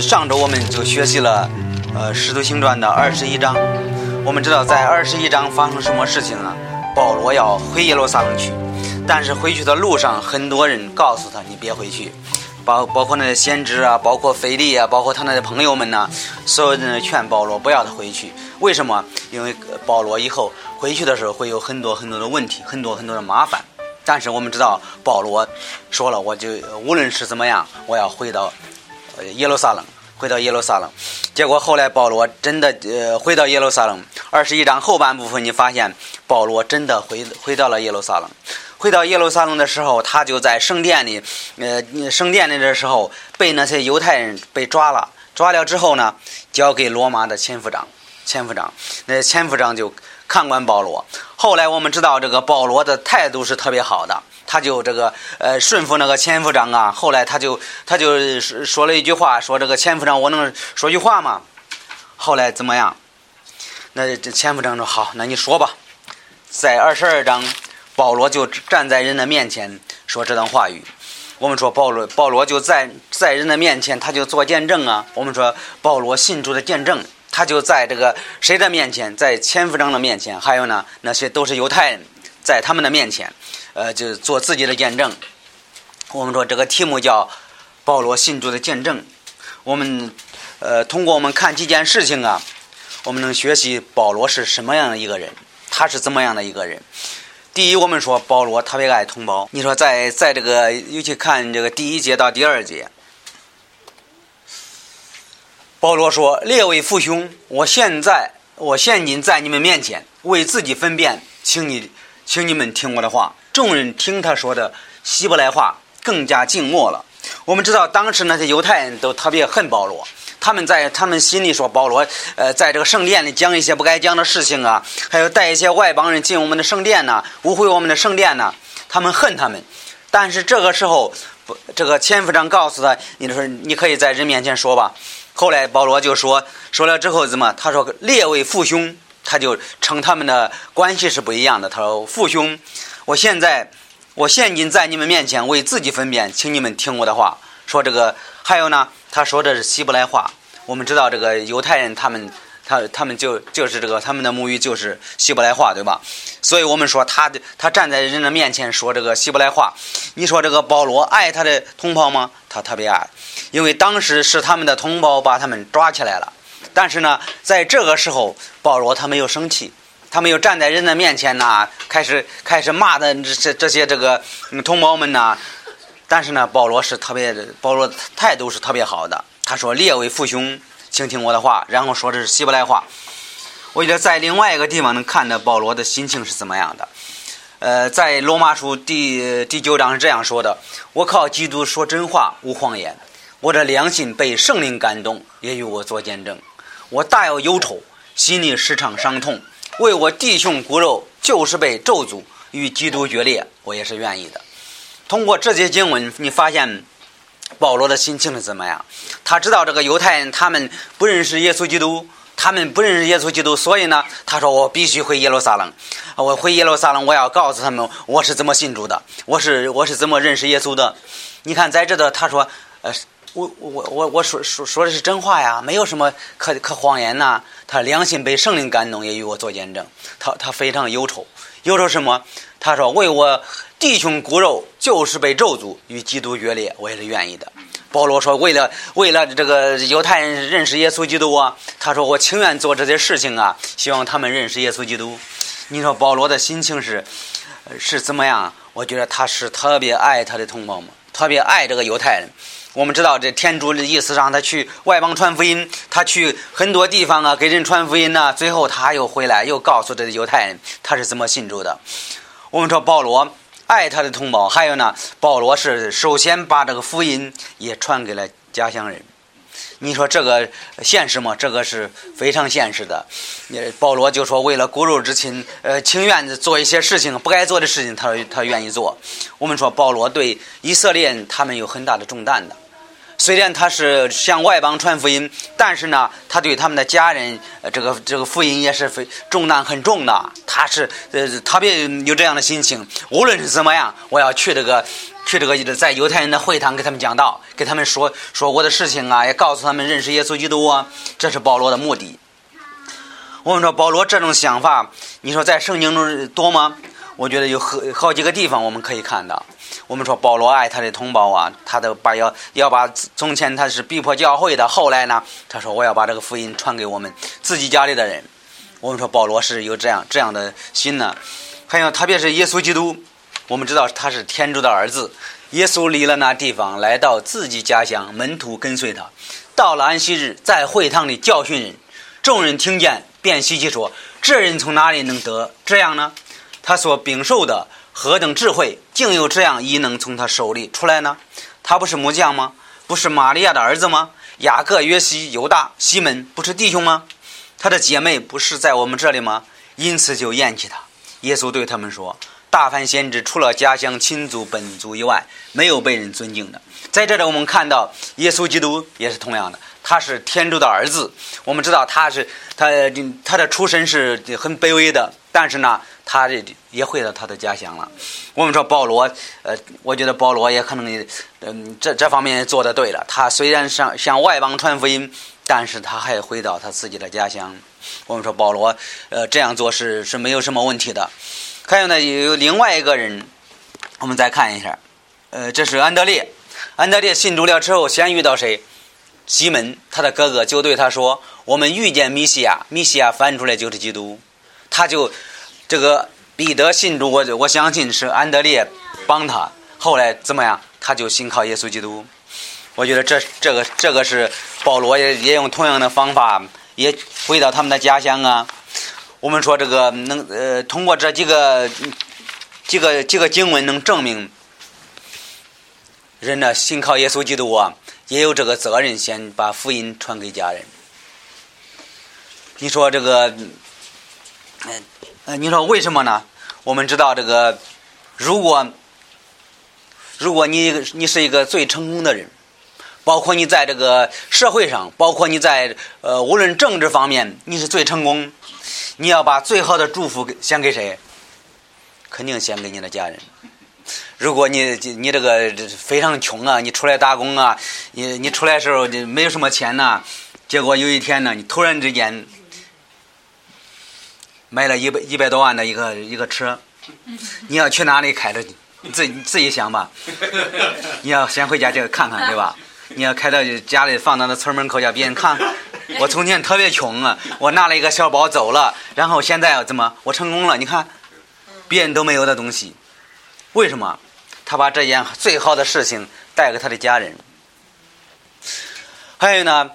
上周我们就学习了，呃，《使徒行传》的二十一章。我们知道，在二十一章发生什么事情啊？保罗要回耶路撒冷去，但是回去的路上，很多人告诉他：“你别回去。”包包括那些先知啊，包括腓力啊，包括他那些朋友们呢，所有人劝保罗不要他回去。为什么？因为保罗以后回去的时候会有很多很多的问题，很多很多的麻烦。但是我们知道，保罗说了，我就无论是怎么样，我要回到耶路撒冷，回到耶路撒冷。结果后来保罗真的呃回到耶路撒冷。二十一章后半部分，你发现保罗真的回回到了耶路撒冷。回到耶路撒冷的时候，他就在圣殿里，呃，圣殿里的时候被那些犹太人被抓了，抓了之后呢，交给罗马的千夫长，千夫长，那千夫长就看管保罗。后来我们知道，这个保罗的态度是特别好的，他就这个呃顺服那个千夫长啊。后来他就他就说了一句话，说这个千夫长，我能说句话吗？后来怎么样？那这千夫长说好，那你说吧，在二十二章。保罗就站在人的面前说这段话语。我们说保罗，保罗就在在人的面前，他就做见证啊。我们说保罗信主的见证，他就在这个谁的面前，在千夫长的面前，还有呢那些都是犹太人，在他们的面前，呃，就做自己的见证。我们说这个题目叫保罗信主的见证。我们呃通过我们看几件事情啊，我们能学习保罗是什么样的一个人，他是怎么样的一个人。第一，我们说保罗特别爱同胞。你说在在这个，尤其看这个第一节到第二节，保罗说：“列位父兄，我现在我现今在你们面前为自己分辨，请你请你们听我的话。”众人听他说的希伯来话，更加静默了。我们知道当时那些犹太人都特别恨保罗。他们在他们心里说保罗，呃，在这个圣殿里讲一些不该讲的事情啊，还有带一些外邦人进我们的圣殿呢，污秽我们的圣殿呢。他们恨他们，但是这个时候，这个千夫长告诉他，你说你可以在人面前说吧。后来保罗就说，说了之后怎么？他说列位父兄，他就称他们的关系是不一样的。他说父兄，我现在我现今在你们面前为自己分辨，请你们听我的话。说这个还有呢，他说的是希伯来话。我们知道这个犹太人，他们他他们就就是这个他们的母语就是希伯来话，对吧？所以我们说他的他站在人的面前说这个希伯来话。你说这个保罗爱他的同胞吗？他特别爱，因为当时是他们的同胞把他们抓起来了。但是呢，在这个时候，保罗他没有生气，他们又站在人的面前呢，开始开始骂的这这些这个同胞们呢。但是呢，保罗是特别，保罗态度是特别好的。他说：“列位父兄，请听我的话。”然后说的是希伯来话。我觉得在另外一个地方能看到保罗的心情是怎么样的。呃，在罗马书第第九章是这样说的：“我靠基督说真话，无谎言。我的良心被圣灵感动，也与我做见证。我大有忧愁，心里时常伤痛。为我弟兄骨肉就是被咒诅，与基督决裂，我也是愿意的。”通过这些经文，你发现保罗的心情是怎么样？他知道这个犹太人他们不认识耶稣基督，他们不认识耶稣基督，所以呢，他说我必须回耶路撒冷。我回耶路撒冷，我要告诉他们我是怎么信主的，我是我是怎么认识耶稣的。你看在这的，他说，呃，我我我我说说说的是真话呀，没有什么可可谎言呐。他良心被圣灵感动，也与我做见证。他他非常忧愁，忧愁什么？他说为我。弟兄骨肉就是被咒诅与基督决裂，我也是愿意的。保罗说：“为了为了这个犹太人认识耶稣基督啊，他说我情愿做这些事情啊，希望他们认识耶稣基督。”你说保罗的心情是是怎么样？我觉得他是特别爱他的同胞们，特别爱这个犹太人。我们知道这天主的意思让他去外邦传福音，他去很多地方啊给人传福音呢，最后他又回来又告诉这犹太人他是怎么信主的。我们说保罗。爱他的同胞，还有呢，保罗是首先把这个福音也传给了家乡人。你说这个现实吗？这个是非常现实的。保罗就说，为了骨肉之亲，呃，情愿做一些事情不该做的事情，他他愿意做。我们说保罗对以色列人他们有很大的重担的。虽然他是向外邦传福音，但是呢，他对他们的家人，这个这个福音也是非重担很重的。他是呃特别有这样的心情，无论是怎么样，我要去这个去这个在犹太人的会堂给他们讲道，给他们说说过的事情啊，也告诉他们认识耶稣基督啊，这是保罗的目的。我们说保罗这种想法，你说在圣经中多吗？我觉得有好好几个地方我们可以看到。我们说保罗爱他的同胞啊，他都把要要把从前他是逼迫教会的，后来呢，他说我要把这个福音传给我们自己家里的人。我们说保罗是有这样这样的心呢。还有特别是耶稣基督，我们知道他是天主的儿子。耶稣离了那地方，来到自己家乡，门徒跟随他。到了安息日，在会堂里教训人，众人听见，便稀奇说：“这人从哪里能得这样呢？他所禀受的。”何等智慧，竟有这样异能从他手里出来呢？他不是木匠吗？不是玛利亚的儿子吗？雅各、约西、犹大、西门不是弟兄吗？他的姐妹不是在我们这里吗？因此就厌弃他。耶稣对他们说：“大凡先知，除了家乡亲族本族以外，没有被人尊敬的。”在这里，我们看到耶稣基督也是同样的，他是天主的儿子。我们知道他是他他的出身是很卑微的，但是呢。他这也回到他的家乡了。我们说保罗，呃，我觉得保罗也可能，嗯，这这方面做的对了。他虽然向向外邦传福音，但是他还回到他自己的家乡。我们说保罗，呃，这样做是是没有什么问题的。还有呢，有另外一个人，我们再看一下，呃，这是安德烈。安德烈信主了之后，先遇到谁？西门，他的哥哥就对他说：“我们遇见米西亚，米西亚翻出来就是基督。”他就。这个彼得信主，我我相信是安德烈帮他。后来怎么样？他就信靠耶稣基督。我觉得这这个这个是保罗也也用同样的方法，也回到他们的家乡啊。我们说这个能呃，通过这几个几个几个经文能证明，人呢信靠耶稣基督啊，也有这个责任，先把福音传给家人。你说这个，嗯。你说为什么呢？我们知道这个，如果如果你你是一个最成功的人，包括你在这个社会上，包括你在呃无论政治方面，你是最成功，你要把最好的祝福给献给谁？肯定献给你的家人。如果你你这个非常穷啊，你出来打工啊，你你出来时候没有什么钱呐，结果有一天呢，你突然之间。买了一百一百多万的一个一个车，你要去哪里开着？自己自己想吧。你要先回家就看看，对吧？你要开到家里放到那村门口，叫别人看。我从前特别穷啊，我拿了一个小包走了，然后现在要怎么？我成功了，你看，别人都没有的东西，为什么？他把这件最好的事情带给他的家人。还有呢，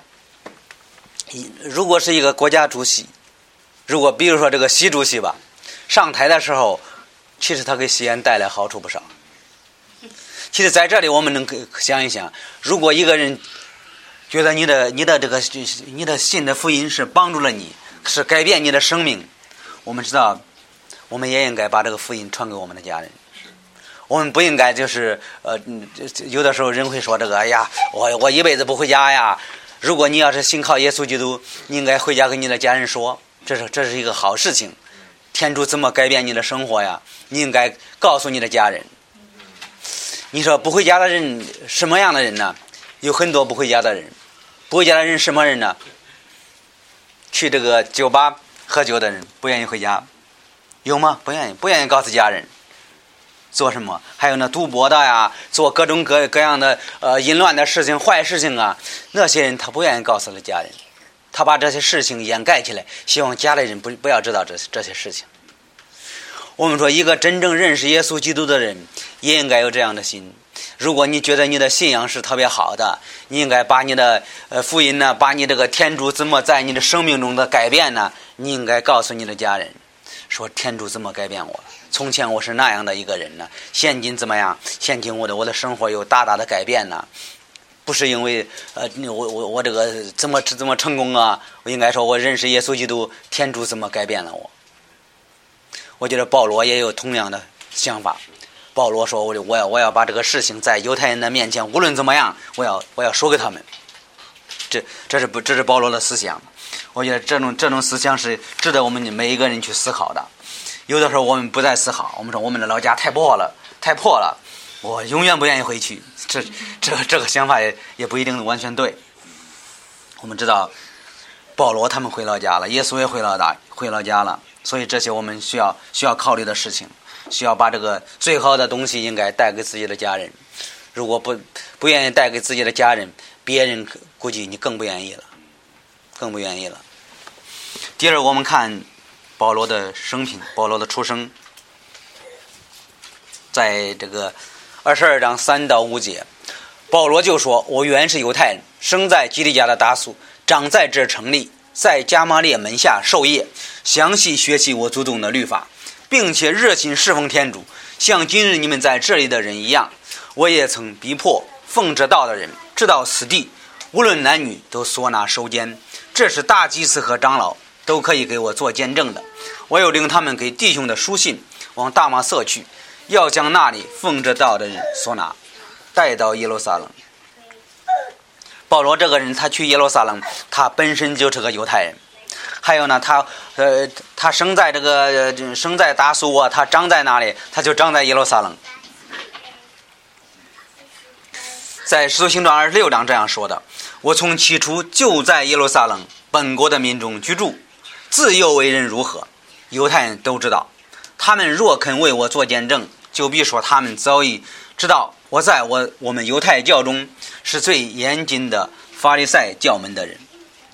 如果是一个国家主席。如果比如说这个习主席吧，上台的时候，其实他给西安带来好处不少。其实在这里我们能想一想，如果一个人觉得你的你的这个你的信的福音是帮助了你，是改变你的生命，我们知道，我们也应该把这个福音传给我们的家人。我们不应该就是呃，有的时候人会说这个，哎呀，我我一辈子不回家呀。如果你要是信靠耶稣基督，你应该回家跟你的家人说。这是这是一个好事情，天主怎么改变你的生活呀？你应该告诉你的家人。你说不回家的人什么样的人呢？有很多不回家的人，不回家的人什么人呢？去这个酒吧喝酒的人，不愿意回家，有吗？不愿意，不愿意告诉家人。做什么？还有那赌博的呀，做各种各各样的呃淫乱的事情、坏事情啊，那些人他不愿意告诉他家人。他把这些事情掩盖起来，希望家里人不不要知道这这些事情。我们说，一个真正认识耶稣基督的人，也应该有这样的心。如果你觉得你的信仰是特别好的，你应该把你的呃福音呢，把你这个天主怎么在你的生命中的改变呢？你应该告诉你的家人，说天主怎么改变我。从前我是那样的一个人呢，现今怎么样？现今我的我的生活有大大的改变呢。不是因为呃，我我我这个怎么怎么成功啊？我应该说，我认识耶稣基督，天主怎么改变了我？我觉得保罗也有同样的想法。保罗说：“我我要我要把这个事情在犹太人的面前，无论怎么样，我要我要说给他们。”这这是不这是保罗的思想。我觉得这种这种思想是值得我们每一个人去思考的。有的时候我们不再思考，我们说我们的老家太破了，太破了，我永远不愿意回去。这这这个想法也也不一定完全对。我们知道保罗他们回老家了，耶稣也回老大回老家了，所以这些我们需要需要考虑的事情。需要把这个最好的东西应该带给自己的家人。如果不不愿意带给自己的家人，别人估计你更不愿意了，更不愿意了。第二，我们看保罗的生平，保罗的出生，在这个二十二章三到五节，保罗就说：“我原是犹太人，生在基利家的达苏，长在这城里，在加玛列门下授业，详细学习我祖宗的律法。”并且热心侍奉天主，像今日你们在这里的人一样。我也曾逼迫奉这道的人，直到死地，无论男女都缩拿收监。这是大祭司和长老都可以给我做见证的。我又领他们给弟兄的书信，往大马色去，要将那里奉着道的人所拿，带到耶路撒冷。保罗这个人，他去耶路撒冷，他本身就是个犹太人。还有呢，他呃，他生在这个生在大苏啊，他长在哪里？他就长在耶路撒冷。在使徒行传二十六章这样说的：“我从起初就在耶路撒冷本国的民众居住，自幼为人如何，犹太人都知道。他们若肯为我做见证，就必说他们早已知道我在我我们犹太教中是最严谨的法利赛教门的人。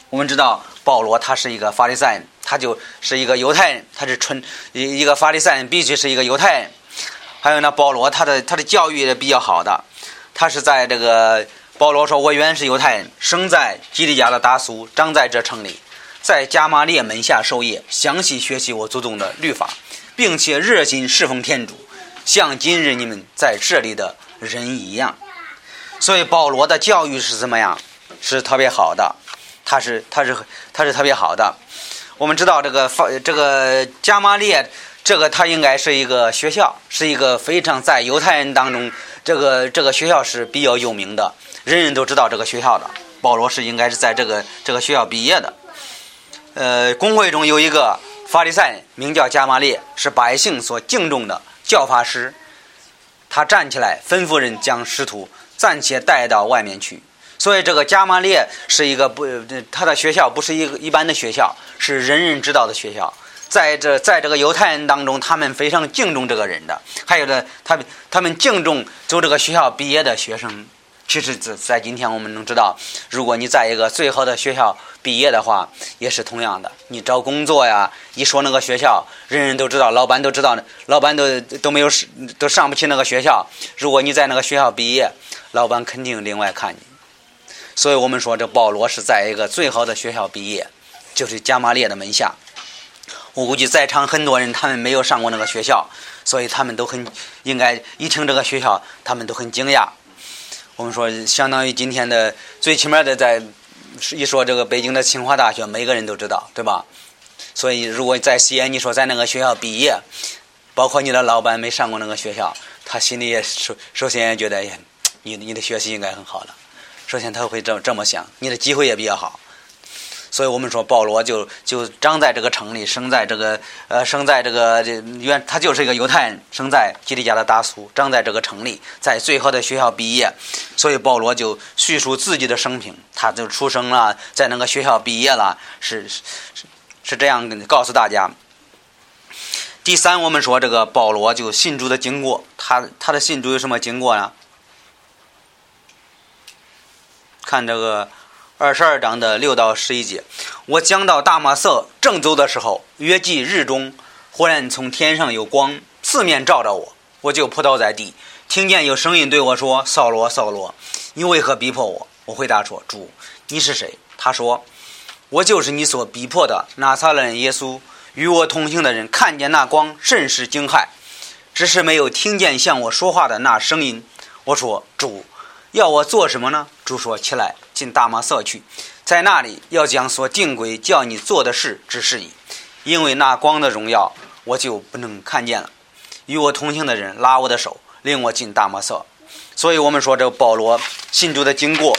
我们知道。”保罗他是一个法利赛人，他就是一个犹太人，他是纯一一个法利赛人，必须是一个犹太人。还有呢，保罗他的他的教育也比较好的，他是在这个保罗说：“我原是犹太人，生在基利家的达苏，长在这城里，在加玛列门下授业，详细学习我祖宗的律法，并且热心侍奉天主，像今日你们在这里的人一样。”所以保罗的教育是怎么样？是特别好的。他是他是他是特别好的。我们知道这个法这个加玛列，这个他应该是一个学校，是一个非常在犹太人当中，这个这个学校是比较有名的，人人都知道这个学校的。保罗是应该是在这个这个学校毕业的。呃，公会中有一个法利赛人，名叫加玛列，是百姓所敬重的教法师。他站起来吩咐人将师徒暂且带到外面去。所以，这个加玛列是一个不，他的学校不是一个一般的学校，是人人知道的学校。在这，在这个犹太人当中，他们非常敬重这个人的。还有的，他他们敬重走这个学校毕业的学生。其实，在在今天我们能知道，如果你在一个最好的学校毕业的话，也是同样的。你找工作呀，一说那个学校，人人都知道，老板都知道，老板都都没有都上不起那个学校。如果你在那个学校毕业，老板肯定另外看你。所以我们说，这保罗是在一个最好的学校毕业，就是加玛列的门下。我估计在场很多人，他们没有上过那个学校，所以他们都很应该一听这个学校，他们都很惊讶。我们说，相当于今天的最起码的，在一说这个北京的清华大学，每个人都知道，对吧？所以，如果在西安，你说在那个学校毕业，包括你的老板没上过那个学校，他心里也首首先也觉得，你你的学习应该很好了。首先他会这这么想，你的机会也比较好，所以我们说保罗就就长在这个城里，生在这个呃生在这个这原他就是一个犹太人，生在基利家的大苏，长在这个城里，在最好的学校毕业，所以保罗就叙述自己的生平，他就出生了，在那个学校毕业了，是是是这样告诉大家。第三，我们说这个保罗就信主的经过，他他的信主有什么经过呢？看这个二十二章的六到十一节，我讲到大马色正走的时候，约记日中，忽然从天上有光四面照着我，我就扑倒在地，听见有声音对我说：“扫罗，扫罗，你为何逼迫我？”我回答说：“主，你是谁？”他说：“我就是你所逼迫的拿撒勒耶稣。”与我同行的人看见那光，甚是惊骇，只是没有听见向我说话的那声音。我说：“主。”要我做什么呢？主说：“起来，进大马色去，在那里要将所定规叫你做的事指示你。因为那光的荣耀，我就不能看见了。与我同行的人拉我的手，领我进大马色。所以我们说这保罗信主的经过，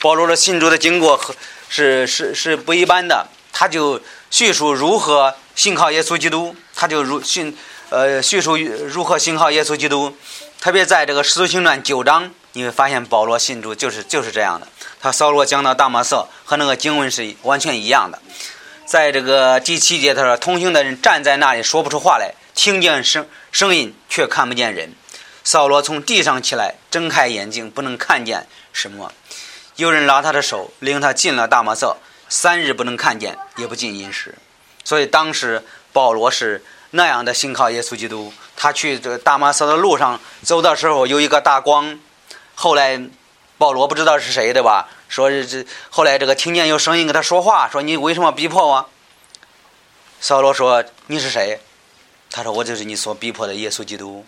保罗的信主的经过和是是是不一般的。他就叙述如何信靠耶稣基督，他就如信呃叙述如何信靠耶稣基督。特别在这个使徒行传九章，你会发现保罗信主就是就是这样的。他扫罗讲到大马色和那个经文是完全一样的。在这个第七节，他说同行的人站在那里说不出话来，听见声声音却看不见人。扫罗从地上起来，睁开眼睛，不能看见什么。有人拉他的手，领他进了大马色，三日不能看见，也不进饮食。所以当时保罗是那样的信靠耶稣基督。他去这个大马色的路上走的时候，有一个大光。后来保罗不知道是谁，对吧？说这后来这个听见有声音跟他说话，说你为什么逼迫我？扫罗说你是谁？他说我就是你所逼迫的耶稣基督。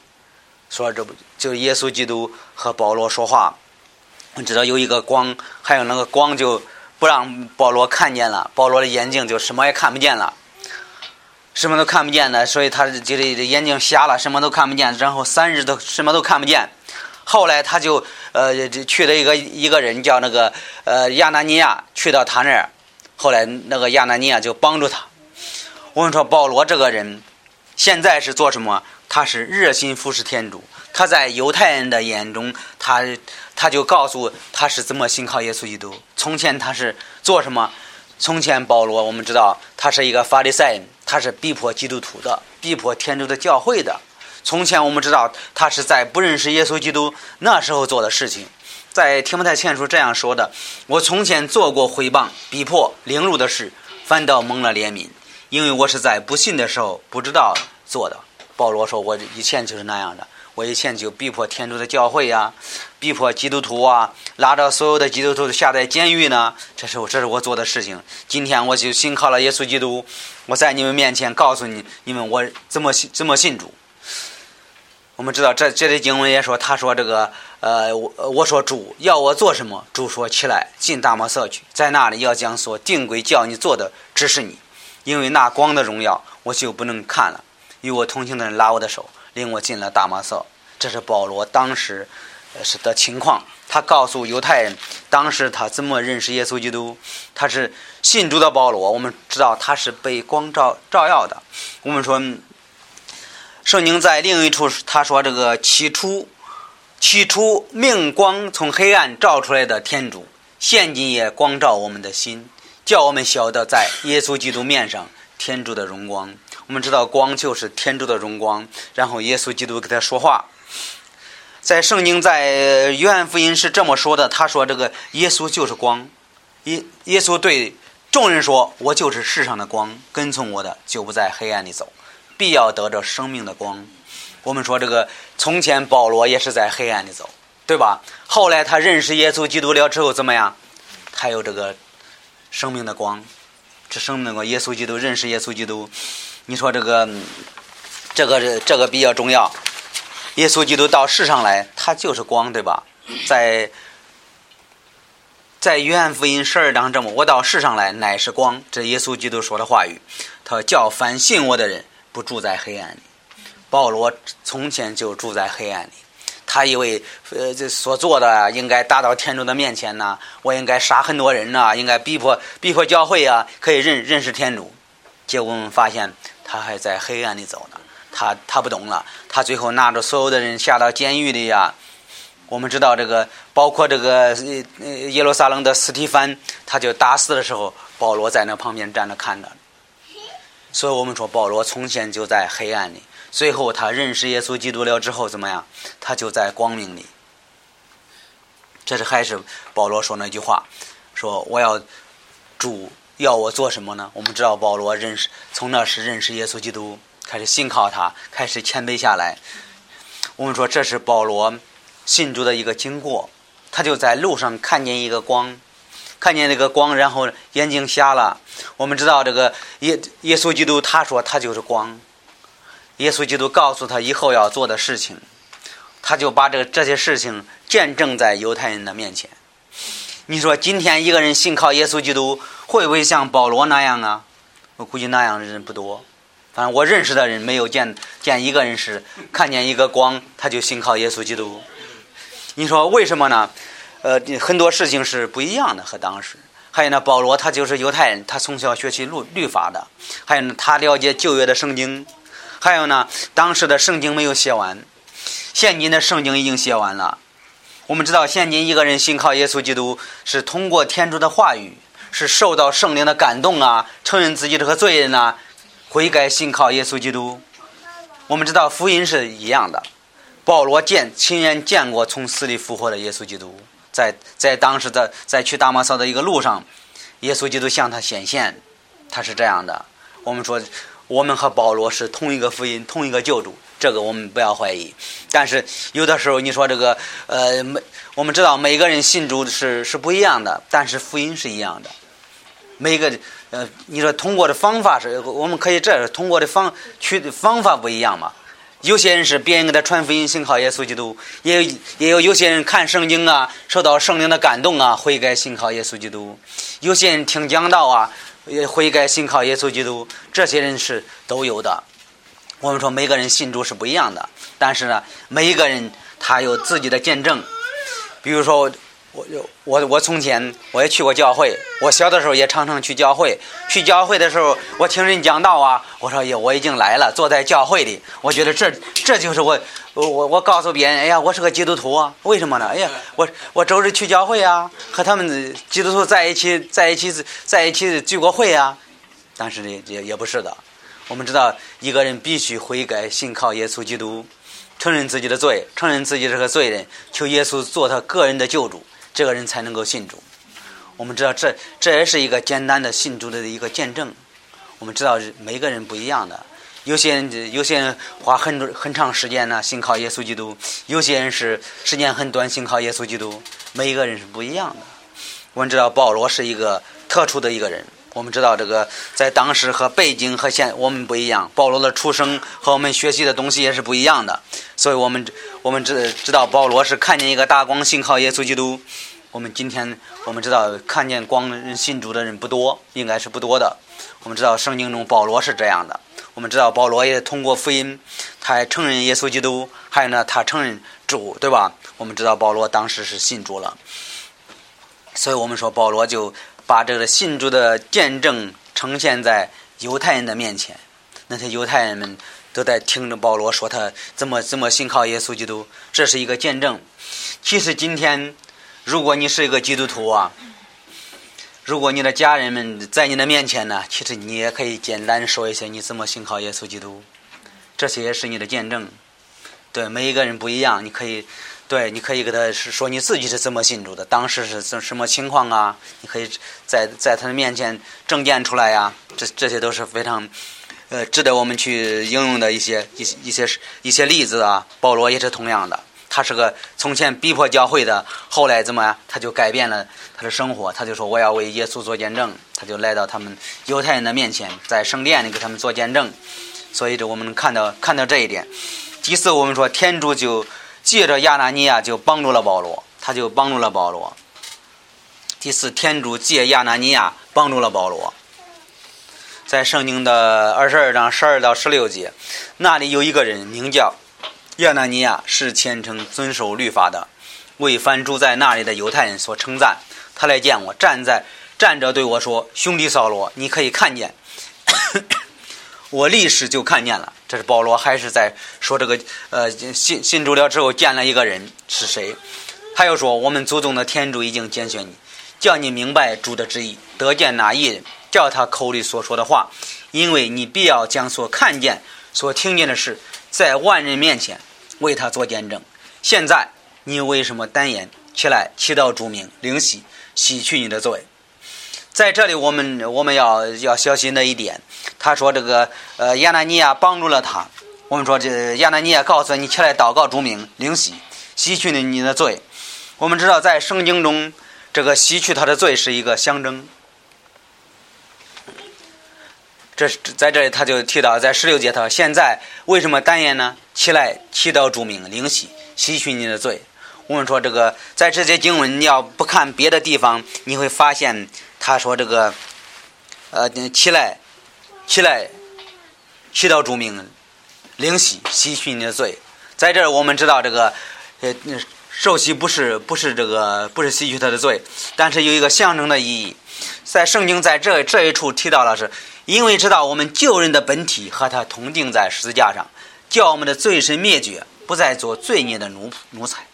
说这不就是耶稣基督和保罗说话？我知道有一个光，还有那个光就不让保罗看见了，保罗的眼睛就什么也看不见了，什么都看不见了，所以他就这眼睛瞎了，什么都看不见，然后三日都什么都看不见。后来他就呃去了一个一个人叫那个呃亚拿尼亚，去到他那儿，后来那个亚拿尼亚就帮助他。我们说保罗这个人现在是做什么？他是热心服侍天主，他在犹太人的眼中，他他就告诉他是怎么信靠耶稣基督。从前他是做什么？从前保罗我们知道他是一个法利赛人，他是逼迫基督徒的，逼迫天主的教会的。从前我们知道他是在不认识耶稣基督那时候做的事情。在提摩太前书这样说的：“我从前做过毁谤、逼迫、凌辱的事，反倒蒙了怜悯，因为我是在不信的时候不知道做的。”保罗说：“我以前就是那样的，我以前就逼迫天主的教会呀，逼迫基督徒啊，拉着所有的基督徒下在监狱呢。这是我这是我做的事情。今天我就信靠了耶稣基督，我在你们面前告诉你，你们我怎么信怎么信主。我们知道这这里经文也说，他说这个呃，我我说主要我做什么，主说起来进大马色去，在那里要将所定规叫你做的指示你，因为那光的荣耀我就不能看了。”与我同行的人拉我的手，领我进了大马色。这是保罗当时是的情况。他告诉犹太人，当时他怎么认识耶稣基督。他是信主的保罗。我们知道他是被光照照耀的。我们说，圣经在另一处他说：“这个起初，起初明光从黑暗照出来的天主，现今也光照我们的心，叫我们晓得在耶稣基督面上天主的荣光。”我们知道光就是天主的荣光，然后耶稣基督给他说话。在圣经在约翰福音是这么说的：“他说这个耶稣就是光，耶耶稣对众人说：我就是世上的光，跟从我的就不在黑暗里走，必要得着生命的光。”我们说这个从前保罗也是在黑暗里走，对吧？后来他认识耶稣基督了之后怎么样？他有这个生命的光，这生命的光。耶稣基督认识耶稣基督。你说这个，这个这个比较重要。耶稣基督到世上来，他就是光，对吧？在在约翰福音十二章这么，我到世上来乃是光，这耶稣基督说的话语。他叫凡信我的人不住在黑暗里。保罗从前就住在黑暗里，他以为呃这所做的应该达到天主的面前呢，我应该杀很多人呐，应该逼迫逼迫教会啊，可以认认识天主。结果我们发现。他还在黑暗里走呢，他他不懂了，他最后拿着所有的人下到监狱里呀。我们知道这个，包括这个耶路撒冷的斯蒂凡，他就打死的时候，保罗在那旁边站着看着。所以我们说，保罗从前就在黑暗里，最后他认识耶稣基督了之后怎么样？他就在光明里。这是还是保罗说那句话，说我要主。要我做什么呢？我们知道保罗认识，从那时认识耶稣基督，开始信靠他，开始谦卑下来。我们说这是保罗信主的一个经过。他就在路上看见一个光，看见那个光，然后眼睛瞎了。我们知道这个耶耶稣基督，他说他就是光。耶稣基督告诉他以后要做的事情，他就把这个这些事情见证在犹太人的面前。你说今天一个人信靠耶稣基督，会不会像保罗那样啊？我估计那样的人不多。反正我认识的人没有见见一个人是看见一个光他就信靠耶稣基督。你说为什么呢？呃，很多事情是不一样的和当时。还有呢，保罗他就是犹太人，他从小学习律律法的。还有呢，他了解旧约的圣经。还有呢，当时的圣经没有写完，现今的圣经已经写完了。我们知道，现今一个人信靠耶稣基督是通过天主的话语，是受到圣灵的感动啊，承认自己这个罪人呐，悔改信靠耶稣基督。我们知道福音是一样的。保罗见亲眼见过从死里复活的耶稣基督，在在当时的在去大马色的一个路上，耶稣基督向他显现，他是这样的。我们说，我们和保罗是同一个福音，同一个救主，这个我们不要怀疑。但是有的时候你说这个，呃，每我们知道每个人信主是是不一样的，但是福音是一样的。每个呃，你说通过的方法是，我们可以这通过的方去的方法不一样嘛？有些人是别人给他传福音，信靠耶稣基督；也有也有有些人看圣经啊，受到圣灵的感动啊，悔改信靠耶稣基督；有些人听讲道啊，也悔改信靠耶稣基督。这些人是都有的。我们说每个人信主是不一样的，但是呢，每一个人他有自己的见证。比如说。我我我从前我也去过教会，我小的时候也常常去教会。去教会的时候，我听人讲道啊，我说呀，我已经来了，坐在教会里，我觉得这这就是我我我告诉别人，哎呀，我是个基督徒啊，为什么呢？哎呀，我我周日去教会啊，和他们基督徒在一起，在一起在一起聚过会啊。但是呢，也也不是的。我们知道，一个人必须悔改，信靠耶稣基督，承认自己的罪，承认自己是个罪人，求耶稣做他个人的救主。这个人才能够信主。我们知道，这这也是一个简单的信主的一个见证。我们知道，每个人不一样的。有些人有些人花很多很长时间呢，信靠耶稣基督；有些人是时间很短，信靠耶稣基督。每一个人是不一样的。我们知道，保罗是一个特殊的一个人。我们知道，这个在当时和背景和现我们不一样。保罗的出生和我们学习的东西也是不一样的。所以我们我们知知道保罗是看见一个大光，信靠耶稣基督。我们今天我们知道看见光信主的人不多，应该是不多的。我们知道圣经中保罗是这样的。我们知道保罗也通过福音，他还承认耶稣基督，还有呢，他承认主，对吧？我们知道保罗当时是信主了。所以我们说保罗就把这个信主的见证呈现在犹太人的面前，那些犹太人们。都在听着保罗说他怎么怎么信靠耶稣基督，这是一个见证。其实今天，如果你是一个基督徒啊，如果你的家人们在你的面前呢，其实你也可以简单说一些你怎么信靠耶稣基督，这些是你的见证。对每一个人不一样，你可以对你可以给他是说你自己是怎么信主的，当时是怎什么情况啊？你可以在在他的面前证件出来呀，这这些都是非常。呃，值得我们去应用的一些一些一些一些例子啊。保罗也是同样的，他是个从前逼迫教会的，后来怎么样，他就改变了他的生活。他就说我要为耶稣做见证，他就来到他们犹太人的面前，在圣殿里给他们做见证。所以，这我们能看到看到这一点。第四，我们说天主就借着亚拿尼亚就帮助了保罗，他就帮助了保罗。第四，天主借亚拿尼亚帮助了保罗。在圣经的二十二章十二到十六节，那里有一个人名叫亚纳尼亚，是虔诚遵守律法的，为凡住在那里的犹太人所称赞。他来见我，站在站着对我说：“兄弟扫罗，你可以看见。”我立时就看见了。这是保罗还是在说这个？呃，信信主了之后见了一个人是谁？他又说：“我们祖宗的天主已经拣选你，叫你明白主的旨意，得见那一人。”叫他口里所说的话，因为你必要将所看见、所听见的事，在万人面前为他做见证。现在你为什么单言？起来，祈祷主名，灵洗，洗去你的罪。在这里，我们我们要要小心的一点，他说这个呃亚纳尼亚帮助了他。我们说这亚纳尼亚告诉你起来祷告主名，灵洗，洗去了你的罪。我们知道在圣经中，这个洗去他的罪是一个象征。这是在这里，他就提到，在十六节，他说：“现在为什么单言呢？起来祈祷主名，灵洗，洗去你的罪。”我们说这个，在这些经文，你要不看别的地方，你会发现他说这个，呃，起来，起来，祈祷主名，灵洗洗去你的罪。在这儿，我们知道这个，呃，受洗不是不是这个不是洗去他的罪，但是有一个象征的意义。在圣经在这这一处提到了，是因为知道我们救人的本体和他同定在十字架上，叫我们的罪身灭绝，不再做罪孽的奴奴才。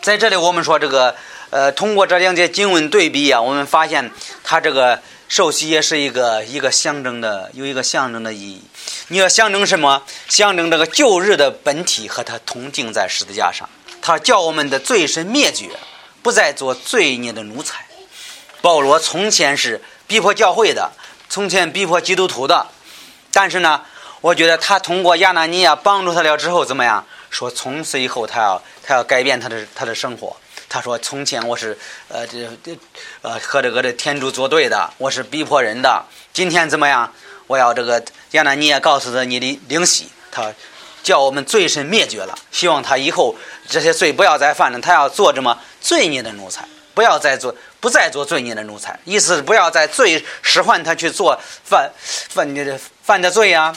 在这里，我们说这个，呃，通过这两节经文对比啊，我们发现他这个受洗也是一个一个象征的，有一个象征的意义。你要象征什么？象征这个旧日的本体和他同定在十字架上，他叫我们的罪身灭绝，不再做罪孽的奴才。保罗从前是逼迫教会的，从前逼迫基督徒的，但是呢，我觉得他通过亚拿尼亚帮助他了之后，怎么样？说从此以后他要他要改变他的他的生活。他说从前我是呃这这呃和这个这天主作对的，我是逼迫人的。今天怎么样？我要这个亚拿尼也告诉他你的灵犀，他叫我们罪身灭绝了，希望他以后这些罪不要再犯了。他要做这么罪孽的奴才，不要再做。不再做罪孽的奴才，意思是不要再罪使唤他去做犯犯的犯的罪啊！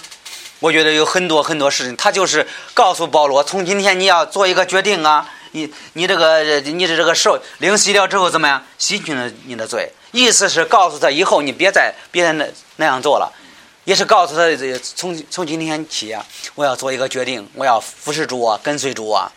我觉得有很多很多事情，他就是告诉保罗，从今天你要做一个决定啊！你你这个你的这个受灵洗了之后怎么样？洗去了你的罪，意思是告诉他以后你别再别再那那样做了，也是告诉他这从从今天起啊，我要做一个决定，我要服侍主啊，跟随主啊。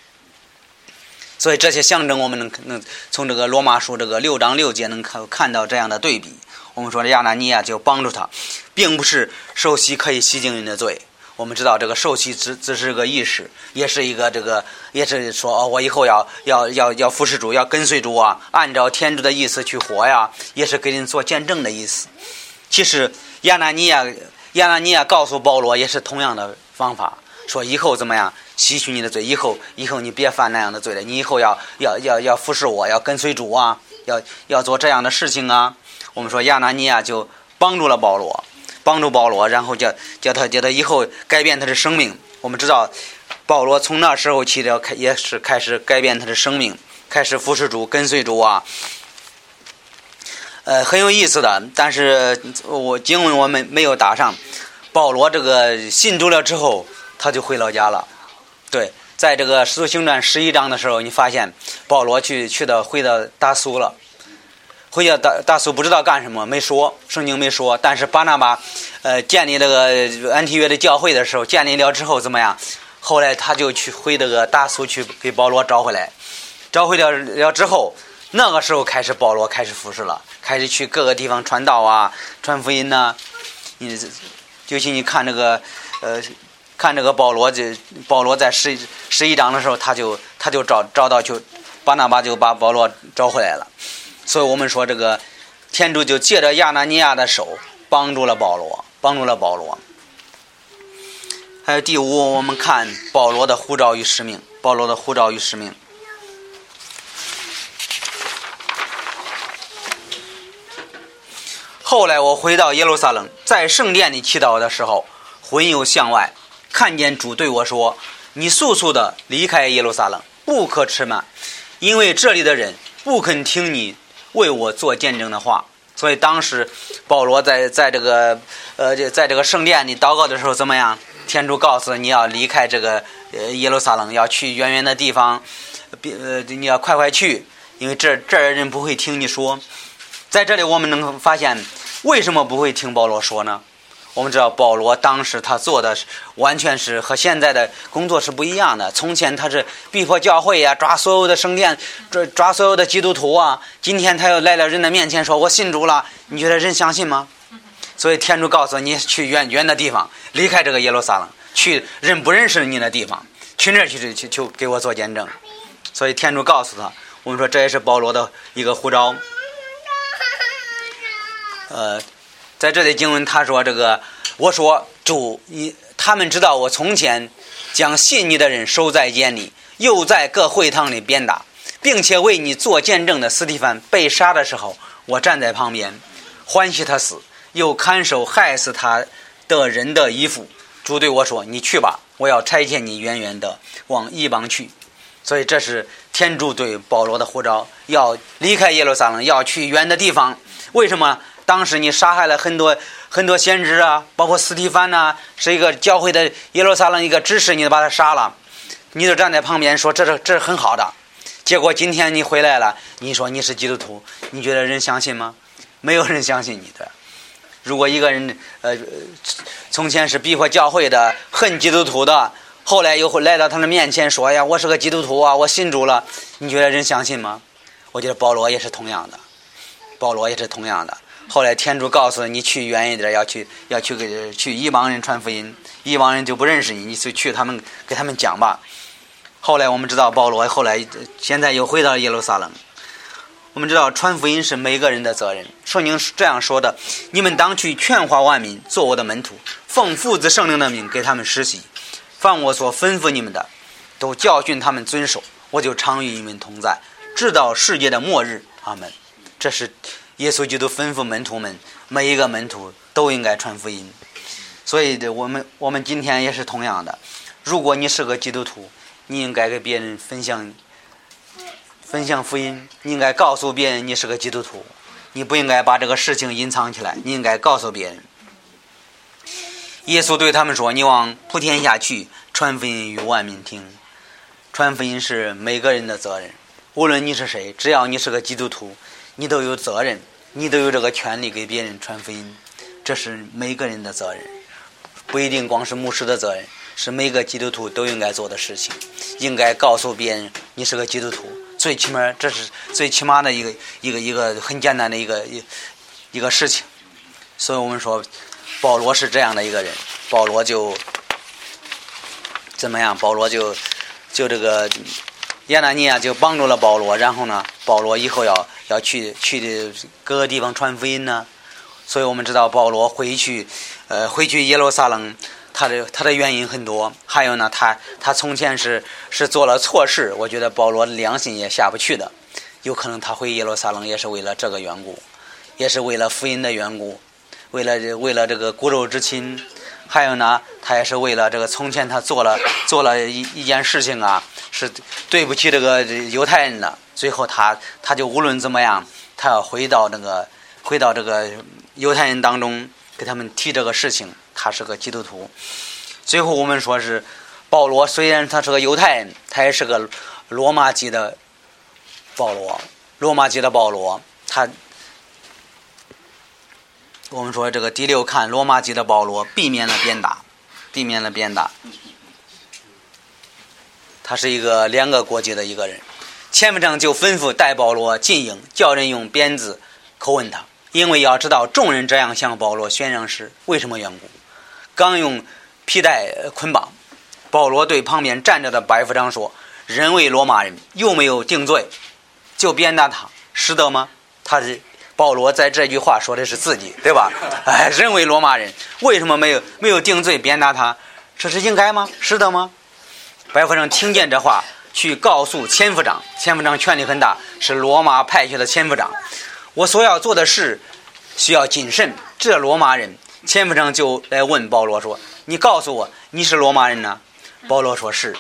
所以这些象征，我们能能从这个罗马书这个六章六节能看看到这样的对比。我们说的亚拿尼亚就帮助他，并不是受洗可以洗净你的罪。我们知道这个受洗只只是个意识，也是一个这个，也是说哦，我以后要要要要服侍主，要跟随主啊，按照天主的意思去活呀，也是给人做见证的意思。其实亚拿尼亚亚拿尼亚告诉保罗，也是同样的方法。说以后怎么样？吸取你的罪，以后以后你别犯那样的罪了。你以后要要要要服侍我，要跟随主啊，要要做这样的事情啊。我们说亚拿尼亚就帮助了保罗，帮助保罗，然后叫叫他叫他以后改变他的生命。我们知道保罗从那时候起了开也是开始改变他的生命，开始服侍主，跟随主啊。呃，很有意思的，但是我经文我们没有打上。保罗这个信主了之后。他就回老家了，对，在这个《使徒行传》十一章的时候，你发现保罗去去到回到大苏了，回去大大苏不知道干什么，没说，圣经没说。但是巴拿巴，呃，建立这个安提约的教会的时候，建立了之后怎么样？后来他就去回这个大苏去给保罗找回来，找回了了之后，那个时候开始保罗开始服侍了，开始去各个地方传道啊，传福音呐。你尤其你看这个，呃。看这个保罗，这保罗在十十一章的时候，他就他就找找到就巴拿巴就把保罗找回来了。所以我们说这个天主就借着亚拿尼亚的手帮助了保罗，帮助了保罗。还有第五，我们看保罗的护照与使命。保罗的护照与使命。后来我回到耶路撒冷，在圣殿里祈祷的时候，魂游向外。看见主对我说：“你速速的离开耶路撒冷，不可迟慢，因为这里的人不肯听你为我做见证的话。”所以当时保罗在在这个呃，在这个圣殿里祷告的时候，怎么样？天主告诉你要离开这个呃耶路撒冷，要去远远的地方，别呃你要快快去，因为这这儿人不会听你说。在这里我们能发现，为什么不会听保罗说呢？我们知道保罗当时他做的是完全是和现在的工作是不一样的。从前他是逼迫教会呀，抓所有的圣殿，抓抓所有的基督徒啊。今天他又来到人的面前说：“我信主了。”你觉得人相信吗？所以天主告诉你去远远的地方，离开这个耶路撒冷，去人不认识你的地方，去那儿去去去给我做见证。所以天主告诉他，我们说这也是保罗的一个护照。呃。在这里经文他说：“这个，我说主，你他们知道我从前将信你的人收在监里，又在各会堂里鞭打，并且为你做见证的斯蒂芬被杀的时候，我站在旁边，欢喜他死，又看守害死他的人的衣服。主对我说：‘你去吧，我要差遣你远远的往异邦去。’所以这是天主对保罗的呼召，要离开耶路撒冷，要去远的地方。为什么？当时你杀害了很多很多先知啊，包括斯蒂凡呐，是一个教会的耶路撒冷一个执事，你都把他杀了，你就站在旁边说这是这是很好的。结果今天你回来了，你说你是基督徒，你觉得人相信吗？没有人相信你的。如果一个人呃从前是逼迫教会的、恨基督徒的，后来又会来到他的面前说呀，我是个基督徒啊，我信主了，你觉得人相信吗？我觉得保罗也是同样的，保罗也是同样的。后来天主告诉你去远一点，要去要去给去一帮人传福音，一帮人就不认识你，你就去他们给他们讲吧。后来我们知道保罗后来现在又回到耶路撒冷。我们知道传福音是每个人的责任。圣经是这样说的：“你们当去劝化万民，做我的门徒，奉父子圣灵的名给他们施洗，凡我所吩咐你们的，都教训他们遵守。我就常与你们同在，直到世界的末日。”阿门。这是耶稣基督吩咐门徒们，每一个门徒都应该传福音。所以，我们我们今天也是同样的。如果你是个基督徒，你应该给别人分享。分享福音，你应该告诉别人你是个基督徒，你不应该把这个事情隐藏起来，你应该告诉别人。耶稣对他们说：“你往普天下去，传福音与万民听。传福音是每个人的责任，无论你是谁，只要你是个基督徒，你都有责任，你都有这个权利给别人传福音，这是每个人的责任，不一定光是牧师的责任，是每个基督徒都应该做的事情，应该告诉别人你是个基督徒。”最起码，这是最起码的一个一个一个很简单的一个一一个事情。所以我们说，保罗是这样的一个人。保罗就怎么样？保罗就就这个亚纳尼亚就帮助了保罗。然后呢，保罗以后要要去去的各个地方传福音呢。所以我们知道，保罗回去呃回去耶路撒冷。他的他的原因很多，还有呢，他他从前是是做了错事，我觉得保罗的良心也下不去的，有可能他回耶路撒冷也是为了这个缘故，也是为了福音的缘故，为了为了这个骨肉之亲，还有呢，他也是为了这个从前他做了做了一一件事情啊，是对不起这个犹太人的，最后他他就无论怎么样，他要回到那个回到这个犹太人当中，给他们提这个事情。他是个基督徒。最后我们说是保罗，虽然他是个犹太人，他也是个罗马籍的保罗。罗马籍的保罗，他我们说这个第六看罗马籍的保罗避免了鞭打，避免了鞭打。他是一个两个国籍的一个人。前文章就吩咐带保罗进营，叫人用鞭子拷问他，因为要知道众人这样向保罗宣扬是为什么缘故。刚用皮带捆绑，保罗对旁边站着的白夫长说：“人为罗马人，又没有定罪，就鞭打他，实得吗？”他是保罗在这句话说的是自己，对吧？哎，人为罗马人，为什么没有没有定罪鞭打他？这是应该吗？实得吗？百夫长听见这话，去告诉千夫长，千夫长权力很大，是罗马派去的千夫长。我所要做的事需要谨慎，这罗马人。前夫长就来问保罗说：“你告诉我，你是罗马人呢？”保罗说是。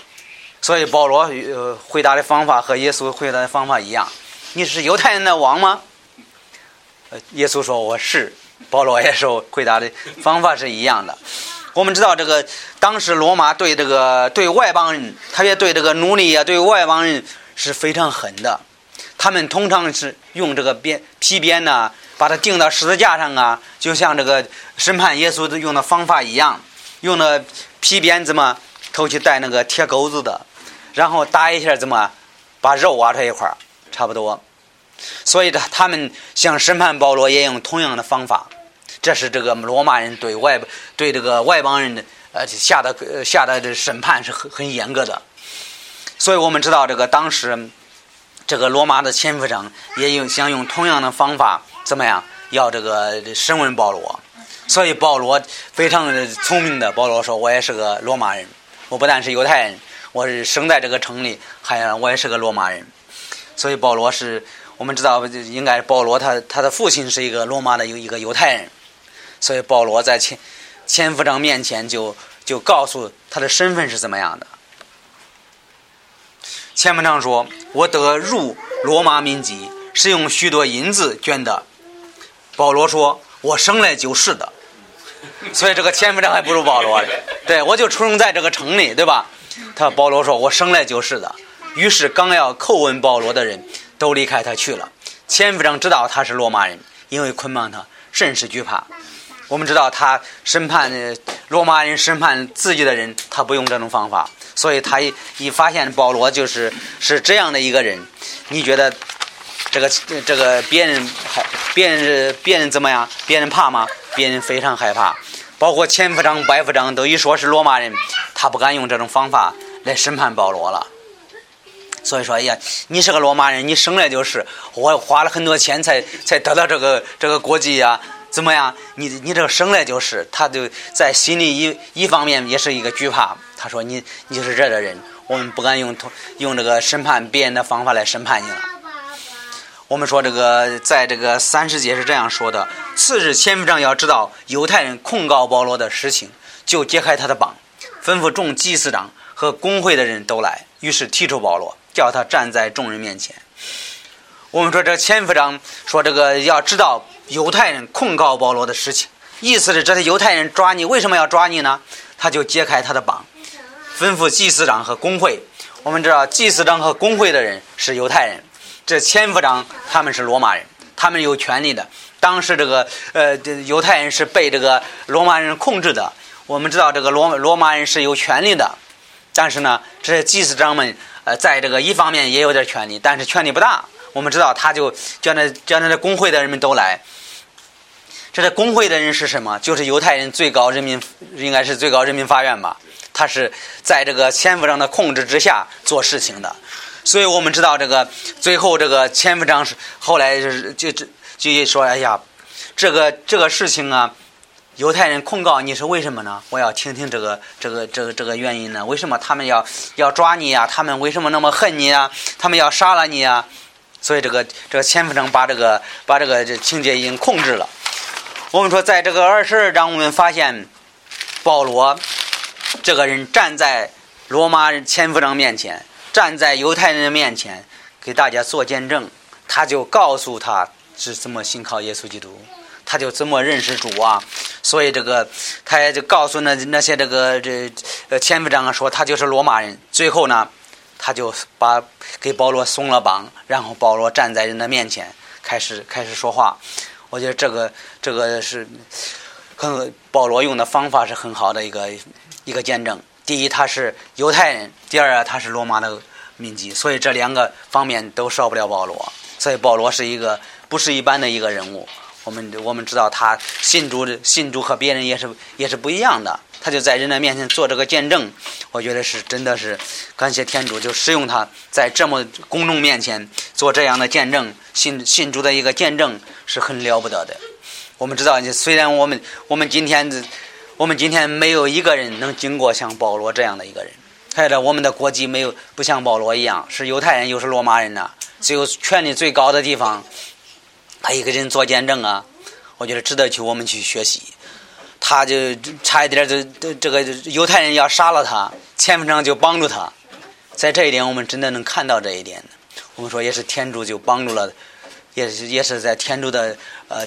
所以保罗呃回答的方法和耶稣回答的方法一样：“你是犹太人的王吗？”耶稣说：“我是。”保罗也说回答的方法是一样的。我们知道这个当时罗马对这个对外邦人，特别对这个奴隶啊，对外邦人是非常狠的。他们通常是用这个鞭皮鞭呐。把它钉到十字架上啊，就像这个审判耶稣的用的方法一样，用的皮鞭子嘛，头去带那个铁钩子的，然后打一下怎么把肉挖出一块儿，差不多。所以呢，他们像审判保罗也用同样的方法。这是这个罗马人对外对这个外邦人的呃下的下的这审判是很很严格的。所以我们知道这个当时这个罗马的前夫长也用想用同样的方法。怎么样？要这个审问保罗，所以保罗非常聪明的。保罗说：“我也是个罗马人，我不但是犹太人，我是生在这个城里，还我也是个罗马人。”所以保罗是我们知道，应该保罗他他的父亲是一个罗马的一个犹太人，所以保罗在前前夫长面前就就告诉他的身份是怎么样的。前夫长说：“我得入罗马民籍。”是用许多银子捐的。保罗说：“我生来就是的。”所以这个千夫长还不如保罗。对我就出生在这个城里，对吧？他保罗说：“我生来就是的。”于是刚要叩问保罗的人都离开他去了。千夫长知道他是罗马人，因为捆绑他甚是惧怕。我们知道他审判罗马人审判自己的人，他不用这种方法。所以他一发现保罗就是是这样的一个人，你觉得这个这个别人还别人别人怎么样？别人怕吗？别人非常害怕。包括千夫长、百夫长都一说是罗马人，他不敢用这种方法来审判保罗了。所以说，哎呀，你是个罗马人，你生来就是，我花了很多钱才才得到这个这个国籍呀，怎么样？你你这个生来就是，他就在心里一一方面也是一个惧怕。他说：“你你是这的人，我们不敢用用这个审判别人的方法来审判你了。”我们说这个，在这个三十节是这样说的：次日，千夫长要知道犹太人控告保罗的事情，就揭开他的绑，吩咐众祭司长和工会的人都来，于是提出保罗，叫他站在众人面前。我们说这千夫长说这个要知道犹太人控告保罗的事情，意思是这些犹太人抓你，为什么要抓你呢？他就揭开他的绑。吩咐祭司长和工会，我们知道祭司长和工会的人是犹太人，这千夫长他们是罗马人，他们有权利的。当时这个呃，犹太人是被这个罗马人控制的。我们知道这个罗罗马人是有权利的，但是呢，这些祭司长们呃，在这个一方面也有点权利，但是权力不大。我们知道他就叫那叫那工会的人们都来。这个工会的人是什么？就是犹太人最高人民，应该是最高人民法院吧。他是在这个千夫长的控制之下做事情的，所以我们知道这个最后这个千夫长是后来就是就就就说哎呀，这个这个事情啊，犹太人控告你是为什么呢？我要听听这个这个这个这个原因呢？为什么他们要要抓你呀？他们为什么那么恨你呀？他们要杀了你呀？所以这个这个千夫长把这个把这个这情节已经控制了。我们说在这个二十二章，我们发现保罗。这个人站在罗马人千夫长面前，站在犹太人的面前，给大家做见证。他就告诉他是怎么信靠耶稣基督，他就怎么认识主啊。所以这个他也就告诉那那些这个这呃千夫长说他就是罗马人。最后呢，他就把给保罗松了绑，然后保罗站在人的面前开始开始说话。我觉得这个这个是很保罗用的方法是很好的一个。一个见证，第一他是犹太人，第二啊他是罗马的民籍，所以这两个方面都少不了保罗。所以保罗是一个不是一般的一个人物。我们我们知道他信主的信主和别人也是也是不一样的。他就在人的面前做这个见证，我觉得是真的是感谢天主，就使用他在这么公众面前做这样的见证，信信主的一个见证是很了不得的。我们知道，虽然我们我们今天。我们今天没有一个人能经过像保罗这样的一个人，还有我们的国籍没有不像保罗一样是犹太人又是罗马人呐，只有权力最高的地方，他一个人做见证啊，我觉得值得去我们去学习。他就差一点就这个犹太人要杀了他，千夫长就帮助他，在这一点我们真的能看到这一点。我们说也是天主就帮助了，也是也是在天主的呃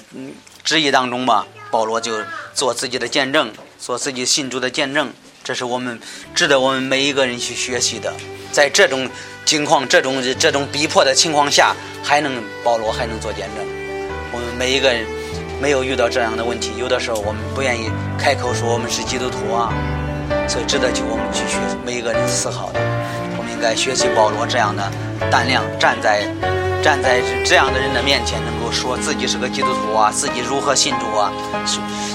旨意当中吧。保罗就做自己的见证，做自己信主的见证，这是我们值得我们每一个人去学习的。在这种境况、这种这种逼迫的情况下，还能保罗还能做见证。我们每一个人没有遇到这样的问题，有的时候我们不愿意开口说我们是基督徒啊，所以值得去我们去学每一个人思考的。我们应该学习保罗这样的胆量，站在。站在这样的人的面前，能够说自己是个基督徒啊，自己如何信主啊，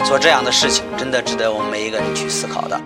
做这样的事情，真的值得我们每一个人去思考的。